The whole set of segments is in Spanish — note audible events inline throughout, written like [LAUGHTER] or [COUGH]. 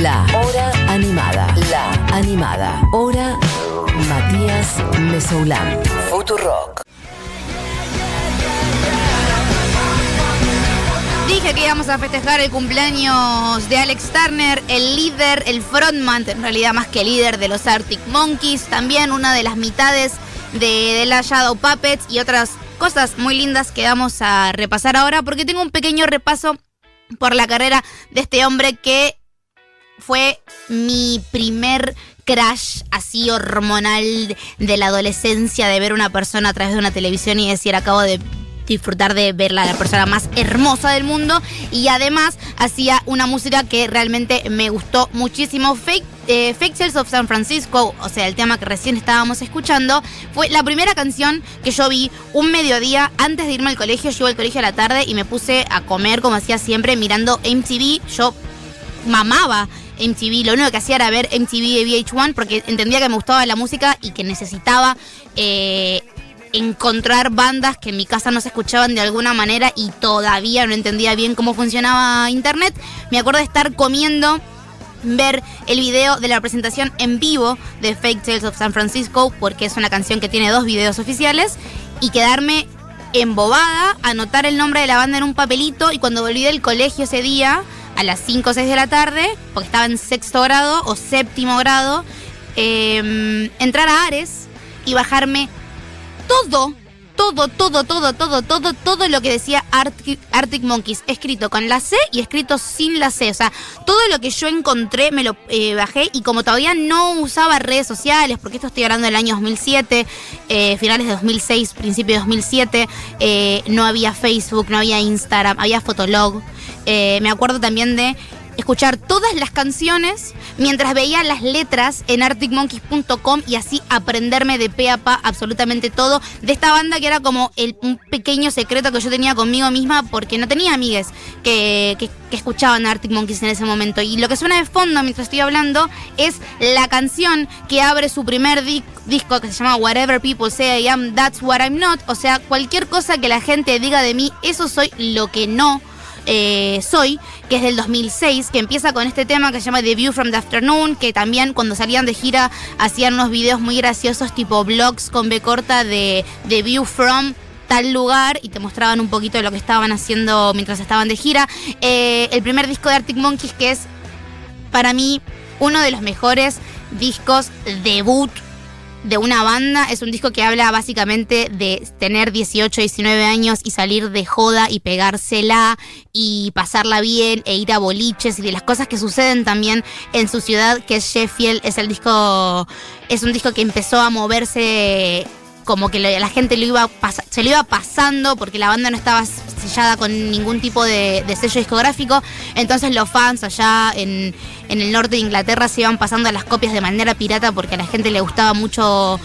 La hora animada. La animada. Hora Matías Mesoulán. Futurock. Dije que íbamos a festejar el cumpleaños de Alex Turner, el líder, el frontman, en realidad más que líder de los Arctic Monkeys, también una de las mitades de, de la Shadow Puppets y otras cosas muy lindas que vamos a repasar ahora porque tengo un pequeño repaso por la carrera de este hombre que fue mi primer crash así hormonal de la adolescencia, de ver una persona a través de una televisión y decir, acabo de disfrutar de verla, la persona más hermosa del mundo. Y además hacía una música que realmente me gustó muchísimo. Fake, eh, of San Francisco, o sea, el tema que recién estábamos escuchando, fue la primera canción que yo vi un mediodía antes de irme al colegio. Yo iba al colegio a la tarde y me puse a comer como hacía siempre mirando MTV. Yo mamaba MTV, lo único que hacía era ver MTV de VH1 porque entendía que me gustaba la música y que necesitaba eh, encontrar bandas que en mi casa no se escuchaban de alguna manera y todavía no entendía bien cómo funcionaba internet. Me acuerdo de estar comiendo ver el video de la presentación en vivo de Fake Tales of San Francisco, porque es una canción que tiene dos videos oficiales, y quedarme embobada, anotar el nombre de la banda en un papelito, y cuando volví del colegio ese día, a las 5 o 6 de la tarde, porque estaba en sexto grado o séptimo grado, eh, entrar a Ares y bajarme todo, todo, todo, todo, todo, todo, todo lo que decía Arctic, Arctic Monkeys, escrito con la C y escrito sin la C. O sea, todo lo que yo encontré me lo eh, bajé y como todavía no usaba redes sociales, porque esto estoy hablando del año 2007, eh, finales de 2006, principio de 2007, eh, no había Facebook, no había Instagram, había Fotolog. Eh, me acuerdo también de escuchar todas las canciones mientras veía las letras en arcticmonkeys.com y así aprenderme de pe a pa absolutamente todo de esta banda que era como el, un pequeño secreto que yo tenía conmigo misma porque no tenía amigues que, que, que escuchaban Arctic Monkeys en ese momento. Y lo que suena de fondo mientras estoy hablando es la canción que abre su primer di disco que se llama Whatever People Say I Am, That's What I'm Not. O sea, cualquier cosa que la gente diga de mí, eso soy lo que no eh, Soy, que es del 2006, que empieza con este tema que se llama The View from the Afternoon, que también cuando salían de gira hacían unos videos muy graciosos tipo vlogs con B corta de The View from tal lugar y te mostraban un poquito de lo que estaban haciendo mientras estaban de gira. Eh, el primer disco de Arctic Monkeys que es para mí uno de los mejores discos debut de una banda. Es un disco que habla básicamente de tener 18, 19 años y salir de joda y pegársela y pasarla bien e ir a boliches y de las cosas que suceden también en su ciudad, que es Sheffield. Es el disco, es un disco que empezó a moverse como que la gente lo iba se lo iba pasando porque la banda no estaba sellada con ningún tipo de, sello discográfico. Entonces los fans allá en, en, el norte de Inglaterra se iban pasando las copias de manera pirata porque a la gente le gustaba mucho,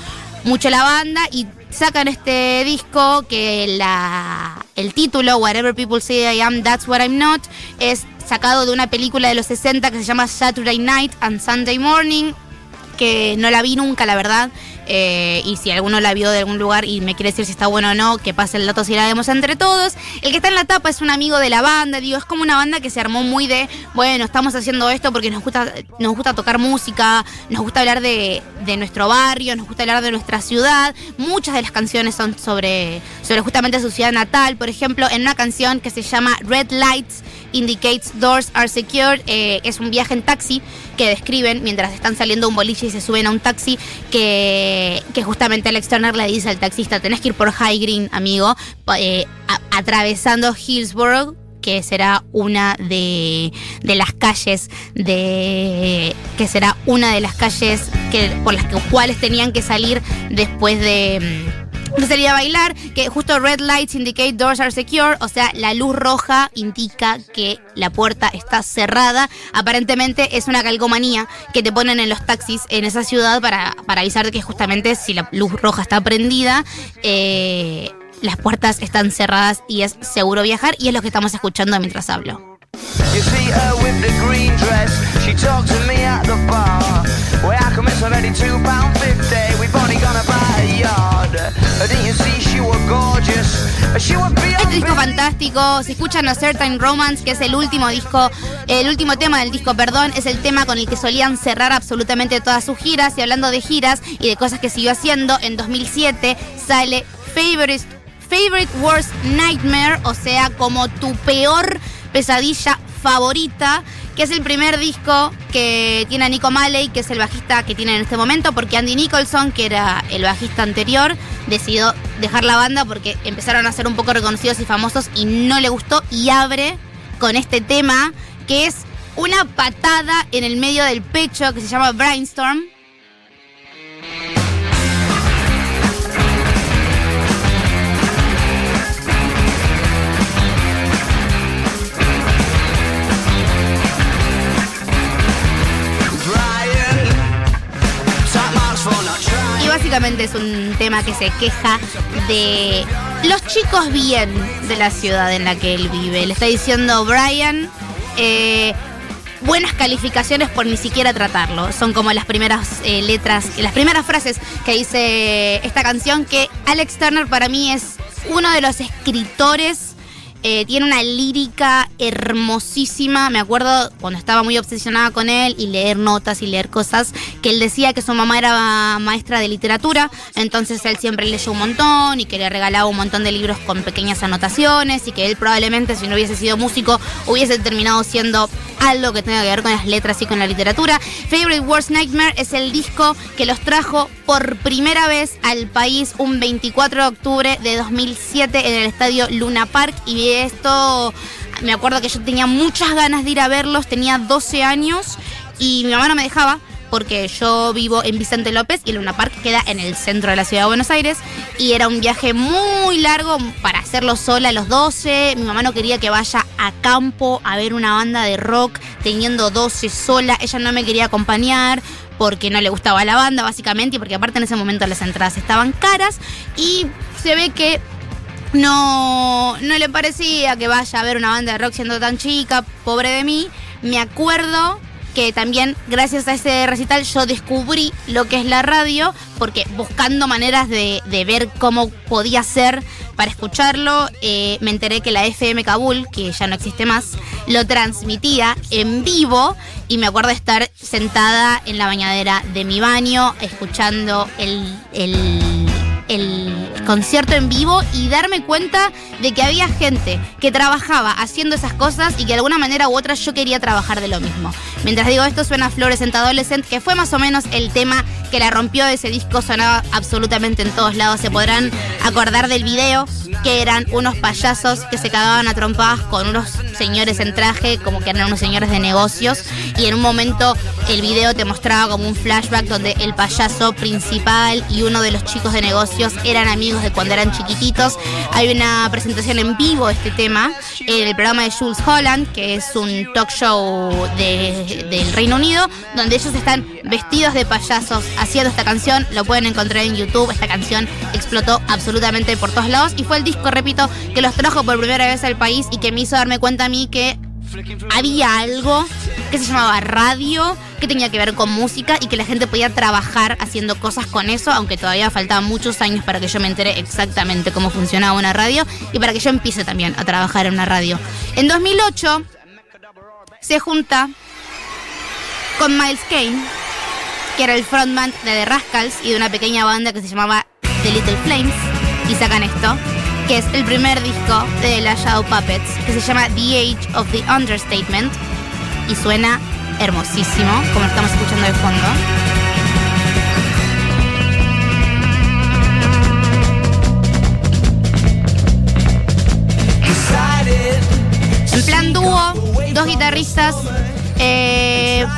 mucho la banda y sacan este disco que la, el título, Whatever People Say I Am, That's What I'm Not, es sacado de una película de los 60 que se llama Saturday Night and Sunday Morning, que no la vi nunca, la verdad. Eh, y si alguno la vio de algún lugar y me quiere decir si está bueno o no, que pase el dato si la vemos entre todos. El que está en la tapa es un amigo de la banda, digo, es como una banda que se armó muy de, bueno, estamos haciendo esto porque nos gusta, nos gusta tocar música, nos gusta hablar de, de nuestro barrio, nos gusta hablar de nuestra ciudad. Muchas de las canciones son sobre, sobre justamente su ciudad natal. Por ejemplo, en una canción que se llama Red Lights Indicates Doors Are Secured, eh, es un viaje en taxi que describen mientras están saliendo un boliche y se suben a un taxi que, justamente Alex Turner le dice al taxista, tenés que ir por High Green, amigo, eh, atravesando Hillsborough que será una de, de, las calles de que será una de las calles que por las que, cuales tenían que salir después de de salir a bailar, que justo red lights indicate doors are secure, o sea, la luz roja indica que la puerta está cerrada. Aparentemente es una calcomanía que te ponen en los taxis en esa ciudad para, para avisarte que justamente si la luz roja está prendida, eh, las puertas están cerradas y es seguro viajar y es lo que estamos escuchando mientras hablo. You see with the green dress, she talked to me at the bar. Where I come it's already two pound fifty. We've only gonna buy a yard. Didn't you see she was gorgeous? She was beyond disco fantástico. Si escuchan A Certain Romance, que es el último disco, el último tema del disco, perdón, es el tema con el que solían cerrar absolutamente todas sus giras. Y hablando de giras y de cosas que siguió haciendo, en 2007 sale Favorite, Favorite Worst Nightmare, o sea, como tu peor pesadilla favorita que es el primer disco que tiene a Nico Malley, que es el bajista que tiene en este momento, porque Andy Nicholson, que era el bajista anterior, decidió dejar la banda porque empezaron a ser un poco reconocidos y famosos y no le gustó y abre con este tema que es una patada en el medio del pecho que se llama Brainstorm básicamente es un tema que se queja de los chicos bien de la ciudad en la que él vive. Le está diciendo Brian, eh, buenas calificaciones por ni siquiera tratarlo. Son como las primeras eh, letras, las primeras frases que dice esta canción que Alex Turner para mí es uno de los escritores eh, tiene una lírica hermosísima. Me acuerdo cuando estaba muy obsesionada con él y leer notas y leer cosas, que él decía que su mamá era maestra de literatura, entonces él siempre leyó un montón y que le regalaba un montón de libros con pequeñas anotaciones y que él probablemente si no hubiese sido músico hubiese terminado siendo algo que tenga que ver con las letras y con la literatura. Favorite Worst Nightmare es el disco que los trajo por primera vez al país un 24 de octubre de 2007 en el estadio Luna Park y esto me acuerdo que yo tenía muchas ganas de ir a verlos, tenía 12 años y mi mamá no me dejaba porque yo vivo en Vicente López y Luna Park queda en el centro de la ciudad de Buenos Aires y era un viaje muy largo para hacerlo sola a los 12. Mi mamá no quería que vaya a campo a ver una banda de rock teniendo 12 sola. Ella no me quería acompañar porque no le gustaba la banda básicamente y porque aparte en ese momento las entradas estaban caras y se ve que no, no le parecía que vaya a ver una banda de rock siendo tan chica, pobre de mí. Me acuerdo que también gracias a ese recital yo descubrí lo que es la radio, porque buscando maneras de, ver cómo podía ser para escucharlo, eh, me enteré que la FM Kabul, que ya no existe más, lo transmitía en vivo y me acuerdo estar sentada en la bañadera de mi baño escuchando el, el el concierto en vivo y darme cuenta de que había gente que trabajaba haciendo esas cosas y que de alguna manera u otra yo quería trabajar de lo mismo. Mientras digo esto suena Fluorescent Adolescent, que fue más o menos el tema que la rompió ese disco, sonaba absolutamente en todos lados. Se podrán acordar del video, que eran unos payasos que se cagaban a trompadas con unos señores en traje, como que eran unos señores de negocios, y en un momento el video te mostraba como un flashback donde el payaso principal y uno de los chicos de negocios eran amigos de cuando eran chiquititos. Hay una presentación en vivo de este tema en el programa de Jules Holland, que es un talk show del Reino Unido, donde ellos están vestidos de payasos haciendo esta canción. Lo pueden encontrar en YouTube. Esta canción explotó absolutamente por todos lados y fue el disco, repito, que los trajo por primera vez al país y que me hizo darme cuenta a mí que había algo que se llamaba radio, que tenía que ver con música y que la gente podía trabajar haciendo cosas con eso, aunque todavía faltaban muchos años para que yo me entere exactamente cómo funcionaba una radio y para que yo empiece también a trabajar en una radio. En 2008 se junta con Miles Kane, que era el frontman de The Rascals y de una pequeña banda que se llamaba The Little Flames, y sacan esto que es el primer disco de la Shadow Puppets, que se llama The Age of the Understatement, y suena hermosísimo, como estamos escuchando de fondo. En plan dúo, dos guitarristas eh,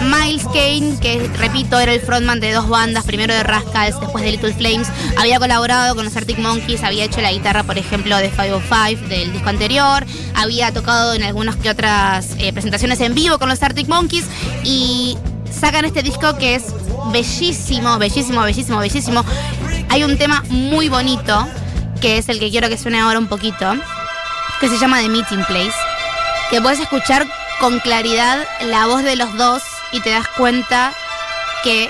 Miles Kane, que repito, era el frontman de dos bandas, primero de Rascals, después de Little Flames, había colaborado con los Arctic Monkeys, había hecho la guitarra, por ejemplo, de 505 del disco anterior, había tocado en algunas que otras eh, presentaciones en vivo con los Arctic Monkeys y sacan este disco que es bellísimo, bellísimo, bellísimo, bellísimo. Hay un tema muy bonito, que es el que quiero que suene ahora un poquito, que se llama The Meeting Place, que puedes escuchar con claridad la voz de los dos y te das cuenta que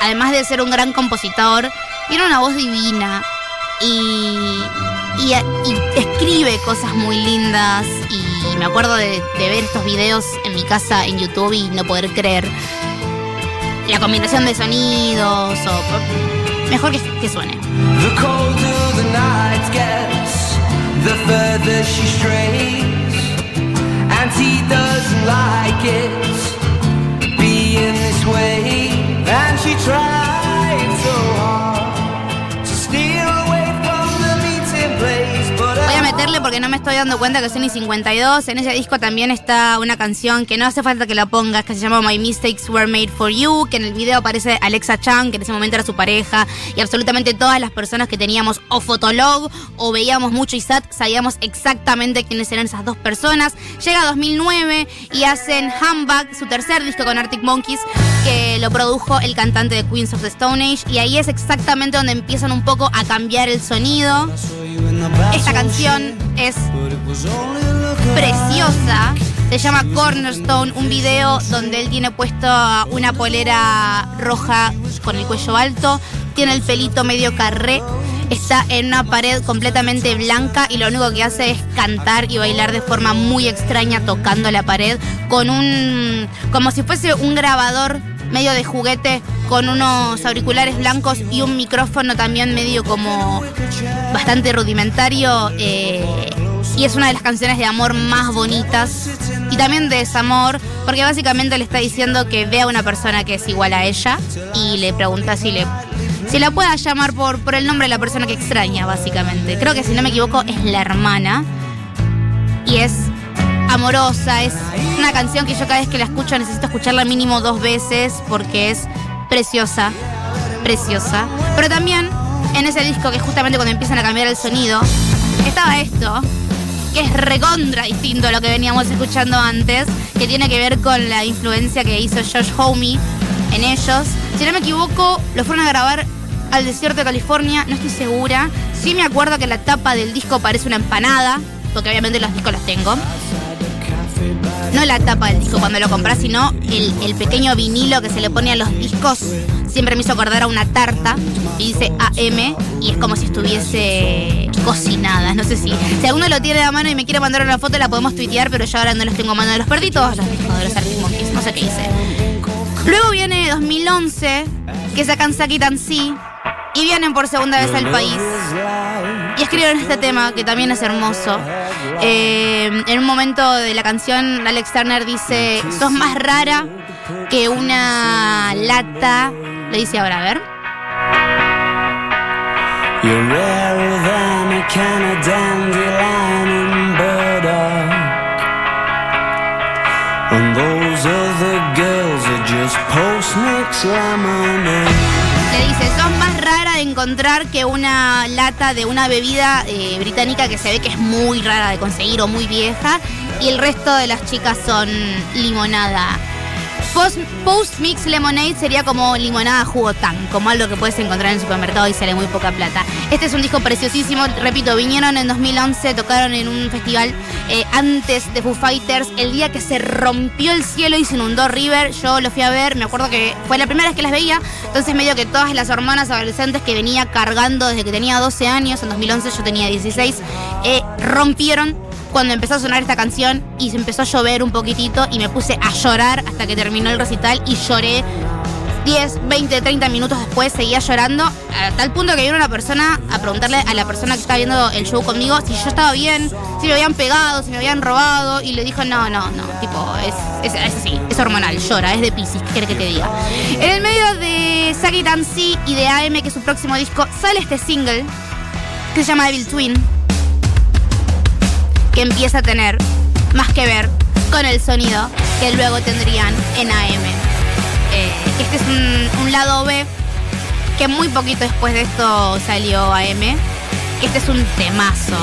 además de ser un gran compositor, tiene una voz divina y, escribe cosas muy lindas. Y me acuerdo de, ver estos videos en mi casa en YouTube y no poder creer la combinación de sonidos o mejor que, suene. And she tried so Porque no me estoy dando cuenta que son y 52. En ese disco también está una canción que no hace falta que la pongas, que se llama My Mistakes Were Made for You, que en el video aparece Alexa Chang, que en ese momento era su pareja, y absolutamente todas las personas que teníamos o Fotolog o veíamos mucho ISAT sabíamos exactamente quiénes eran esas dos personas. Llega 2009 y hacen Humbug, su tercer disco con Arctic Monkeys, que lo produjo el cantante de Queens of the Stone Age, y ahí es exactamente donde empiezan un poco a cambiar el sonido. Esta canción es preciosa. Se llama Cornerstone, un video donde él tiene puesto una polera roja con el cuello alto, tiene el pelito medio carré, está en una pared completamente blanca y lo único que hace es cantar y bailar de forma muy extraña tocando la pared con un como si fuese un grabador medio de juguete con unos auriculares blancos y un micrófono también medio como bastante rudimentario. Eh, y es una de las canciones de amor más bonitas y también de desamor, porque básicamente le está diciendo que ve a una persona que es igual a ella y le pregunta si le si la pueda llamar por, por el nombre de la persona que extraña, básicamente. Creo que si no me equivoco es la hermana y es amorosa, es una canción que yo cada vez que la escucho necesito escucharla mínimo dos veces porque es preciosa, preciosa. Pero también en ese disco que justamente cuando empiezan a cambiar el sonido, estaba esto, que es recontra distinto a lo que veníamos escuchando antes, que tiene que ver con la influencia que hizo Josh Homme en ellos. Si no me equivoco, lo fueron a grabar al desierto de California, no estoy segura. Sí me acuerdo que la tapa del disco parece una empanada, porque obviamente los discos los tengo. No la tapa del disco cuando lo compras, sino el, el pequeño vinilo que se le pone a los discos. Siempre me hizo acordar a una tarta y dice AM y es como si estuviese cocinada. No sé si, si alguno lo tiene a mano y me quiere mandar una foto, la podemos tuitear, pero yo ahora no los tengo a mano. Los perdí todos los discos de los Arctic no sé qué hice. Luego viene 2011, que sacan Saki Tansi y vienen por segunda vez al país. Y escriben este tema que también es hermoso. Eh, en un momento de la canción, Alex Turner dice: Sos más rara que una lata. Lo dice ahora, a ver. You're rarer than a can of dandelion and burdock. And those other girls are just post-mix lemonade. Le dice, sos más rara encontrar que una lata de una bebida eh, británica que se ve que es muy rara de conseguir o muy vieja. Y el resto de las chicas son limonada. Post, Mix Lemonade sería como limonada jugo tan, como algo que puedes encontrar en el supermercado y sale muy poca plata. Este es un disco preciosísimo, repito, vinieron en 2011, tocaron en un festival eh, antes de Foo Fighters, el día que se rompió el cielo y se inundó River, yo lo fui a ver, me acuerdo que fue la primera vez que las veía, entonces medio que todas las hermanas adolescentes que venía cargando desde que tenía 12 años, en 2011 yo tenía 16, eh, rompieron cuando empezó a sonar esta canción y se empezó a llover un poquitito y me puse a llorar hasta que terminó el recital y lloré 10, 20, 30 minutos después seguía llorando a tal punto que vino una persona a preguntarle a la persona que estaba viendo el show conmigo si yo estaba bien, si me habían pegado, si me habían robado y le dijo no, no, no, tipo, es, es, así, es hormonal, llora, es de Pisces, ¿qué que te diga? En el medio de Saki Tansi y de AM, que es su próximo disco, sale este single que se llama Evil Twin que empieza a tener más que ver con el sonido que luego tendrían en AM. Eh, este es un, lado B que muy poquito después de esto salió AM. Este es un temazo.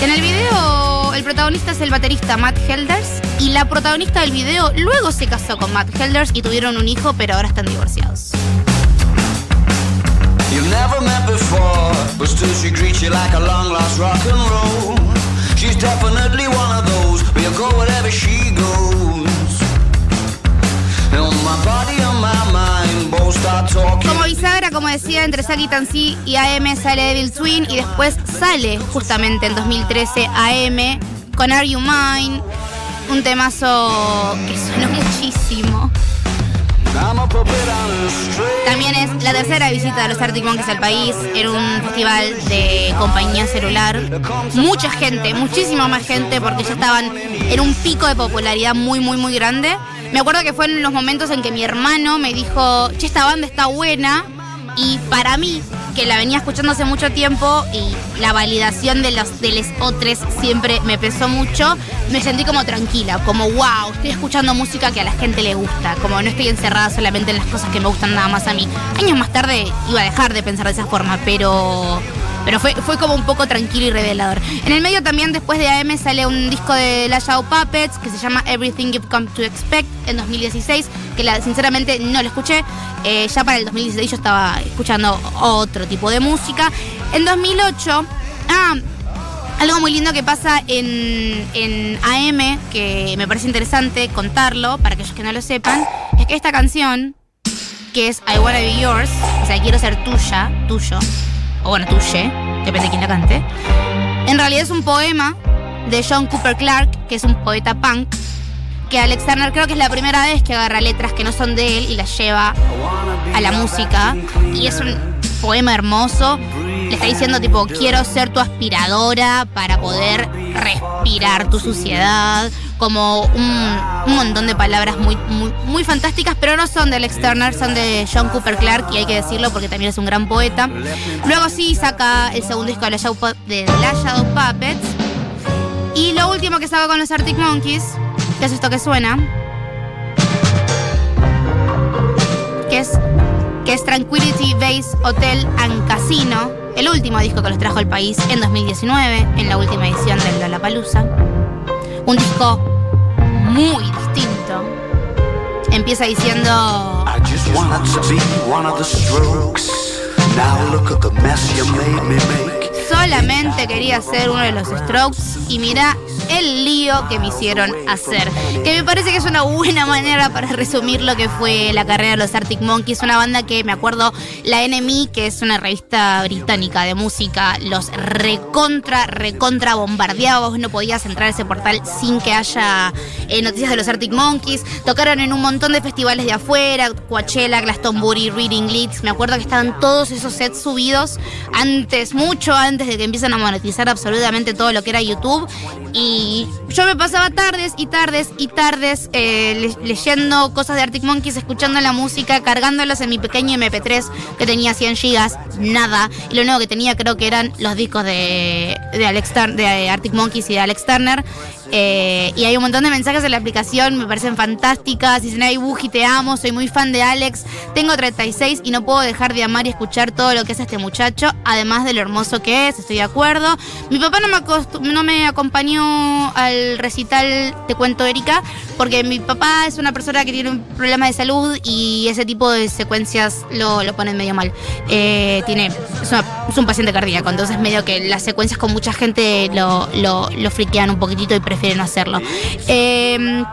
En el video el protagonista es el baterista Matt Helders y la protagonista del video luego se casó con Matt Helders y tuvieron un hijo, pero ahora están divorciados. She's definitely one of those you go wherever she goes. Como bisagra como decía, entre Saki Tansi y AM sale Devil Twin y después sale justamente en 2013 AM con Are You Mine, un temazo que suena [LAUGHS] muchísimo. También es la tercera visita de los Arctic Monkeys al país. Era un festival de compañía celular. Mucha gente, muchísima más gente, porque ya estaban en un pico de popularidad muy, muy, muy grande. Me acuerdo que fue en los momentos en que mi hermano me dijo, che, esta banda está buena. Y para mí, que la venía escuchando hace mucho tiempo y la validación de los de los otros siempre me pesó mucho, me sentí como tranquila, como wow, estoy escuchando música que a la gente le gusta, como no estoy encerrada solamente en las cosas que me gustan nada más a mí. Años más tarde iba a dejar de pensar de esa forma, pero pero fue, fue como un poco tranquilo y revelador. En el medio también, después de AM, sale un disco de La Shadow Puppets que se llama Everything You've Come to Expect en 2016, que sinceramente no lo escuché. Eh, ya para el 2016 yo estaba escuchando otro tipo de música. En 2008, ah, algo muy lindo que pasa en, en AM, que me parece interesante contarlo para aquellos que no lo sepan, es que esta canción, que es I Wanna Be Yours, o sea, quiero ser tuya, tuyo, o bueno, tuye, depende de quién la cante, en realidad es un poema de John Cooper Clarke, que es un poeta punk, que Alex Turner creo que es la primera vez que agarra letras que no son de él y las lleva a la música. Y es un poema hermoso. Le está diciendo tipo, quiero ser tu aspiradora para poder respirar tu suciedad. Como un, montón de palabras muy, muy, fantásticas, pero no son de Alex Turner, son de John Cooper Clarke, y hay que decirlo porque también es un gran poeta. Luego sí saca el segundo disco de la Shadow, de la Shadow Puppets. Y lo último que saca con los Arctic Monkeys, que es esto que suena, que es, que es Tranquility Base Hotel and Casino, el último disco que los trajo al país en 2019, en la última edición del Lollapalooza. Un disco muy distinto. Empieza diciendo... I just wanted to be one of the strokes. Now look at the mess you made me make. Solamente quería ser uno de los Strokes y mira el lío que me hicieron hacer. Que me parece que es una buena manera para resumir lo que fue la carrera de los Arctic Monkeys. Una banda que me acuerdo, la NME, que es una revista británica de música, los recontra, recontra bombardeaba. Vos no podías entrar a ese portal sin que haya eh, noticias de los Arctic Monkeys. Tocaron en un montón de festivales de afuera, Coachella, Glastonbury, Reading Leeds. Me acuerdo que estaban todos esos sets subidos antes, mucho antes de que empiecen a monetizar absolutamente todo lo que era YouTube. Y yo me pasaba tardes y tardes y tardes eh, le- leyendo cosas de Arctic Monkeys, escuchando la música, cargándolas en mi pequeño MP3 que tenía 100 gigas, nada. Y lo único que tenía creo que eran los discos de, de, Alex Tur- de Arctic Monkeys y de Alex Turner. Eh, y hay un montón de mensajes en la aplicación, me parecen fantásticas. Dicen, ay, Buji, te amo, soy muy fan de Alex. Tengo 36 y no puedo dejar de amar y escuchar todo lo que es este muchacho, además de lo hermoso que es, estoy de acuerdo. Mi papá no me, acompañó al recital, te cuento, Erika, porque mi papá es una persona que tiene un problema de salud y ese tipo de secuencias lo, lo ponen medio mal. Eh, tiene, es un paciente cardíaco, entonces medio que las secuencias con mucha gente lo, lo, lo friquean un poquitito y prefieren no hacerlo. Eh,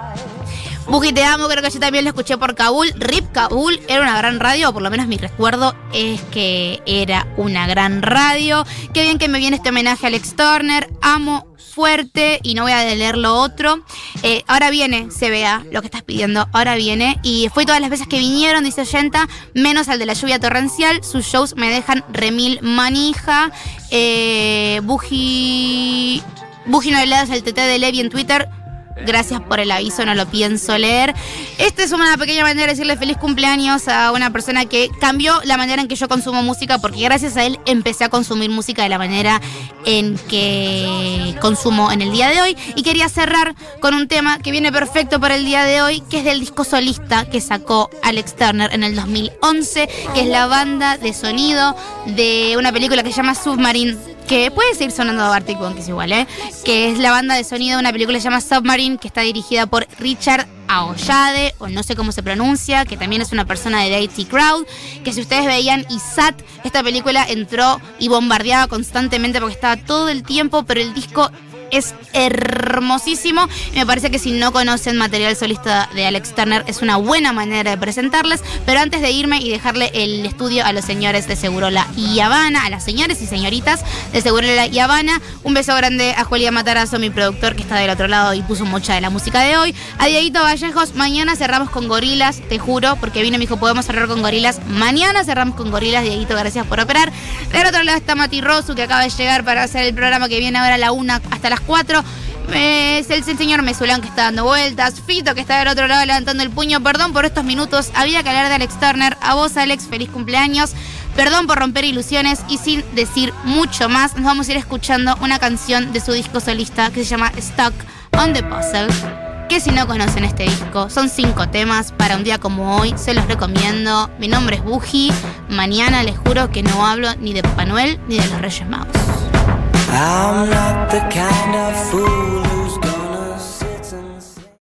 te amo, creo que yo también lo escuché por Kabul. Rip Kabul era una gran radio, o por lo menos mi recuerdo es que era una gran radio. Qué bien que me viene este homenaje a Alex Turner. Amo fuerte y no voy a leer lo otro. Eh, ahora viene, vea lo que estás pidiendo, ahora viene. Y fue todas las veces que vinieron, dice Yenta, menos al de la lluvia torrencial. Sus shows me dejan remil manija. Eh, Buji, Buji no le das el TT de Levi en Twitter. Gracias por el aviso, no lo pienso leer. Esta es una pequeña manera de decirle feliz cumpleaños a una persona que cambió la manera en que yo consumo música, porque gracias a él empecé a consumir música de la manera en que consumo en el día de hoy. Y quería cerrar con un tema que viene perfecto para el día de hoy, que es del disco solista que sacó Alex Turner en el 2011, que es la banda de sonido de una película que se llama Submarine que puede seguir sonando Arctic Monkeys igual, ¿eh? Que es la banda de sonido de una película que se llama Submarine, que está dirigida por Richard Aoyade, o no sé cómo se pronuncia, que también es una persona de IT Crowd, que si ustedes veían ISAT, esta película entró y bombardeaba constantemente porque estaba todo el tiempo, pero el disco es hermosísimo. Me parece que si no conocen material solista de Alex Turner es una buena manera de presentarles. Pero antes de irme y dejarle el estudio a los señores de Segurola y Habana, a las señores y señoritas de Segurola y Habana, un beso grande a Julián Matarazo, mi productor que está del otro lado y puso mucha de la música de hoy. A Dieguito Vallejos, mañana cerramos con gorilas, te juro, porque vino y me dijo, podemos cerrar con gorilas. Mañana cerramos con gorilas, Dieguito, gracias por operar. Del otro lado está Mati Rosu, que acaba de llegar para hacer el programa que viene ahora a la una hasta las 4. Es el, señor Mesulán que está dando vueltas. Fito que está del otro lado levantando el puño. Perdón por estos minutos. Había que hablar de Alex Turner. A vos, Alex, feliz cumpleaños. Perdón por romper ilusiones y sin decir mucho más, nos vamos a ir escuchando una canción de su disco solista que se llama Stuck on the Puzzle. Que si no conocen este disco, son cinco temas para un día como hoy, se los recomiendo. Mi nombre es Buji. Mañana les juro que no hablo ni de Papá ni de los Reyes Magos. I'm not the kind of fool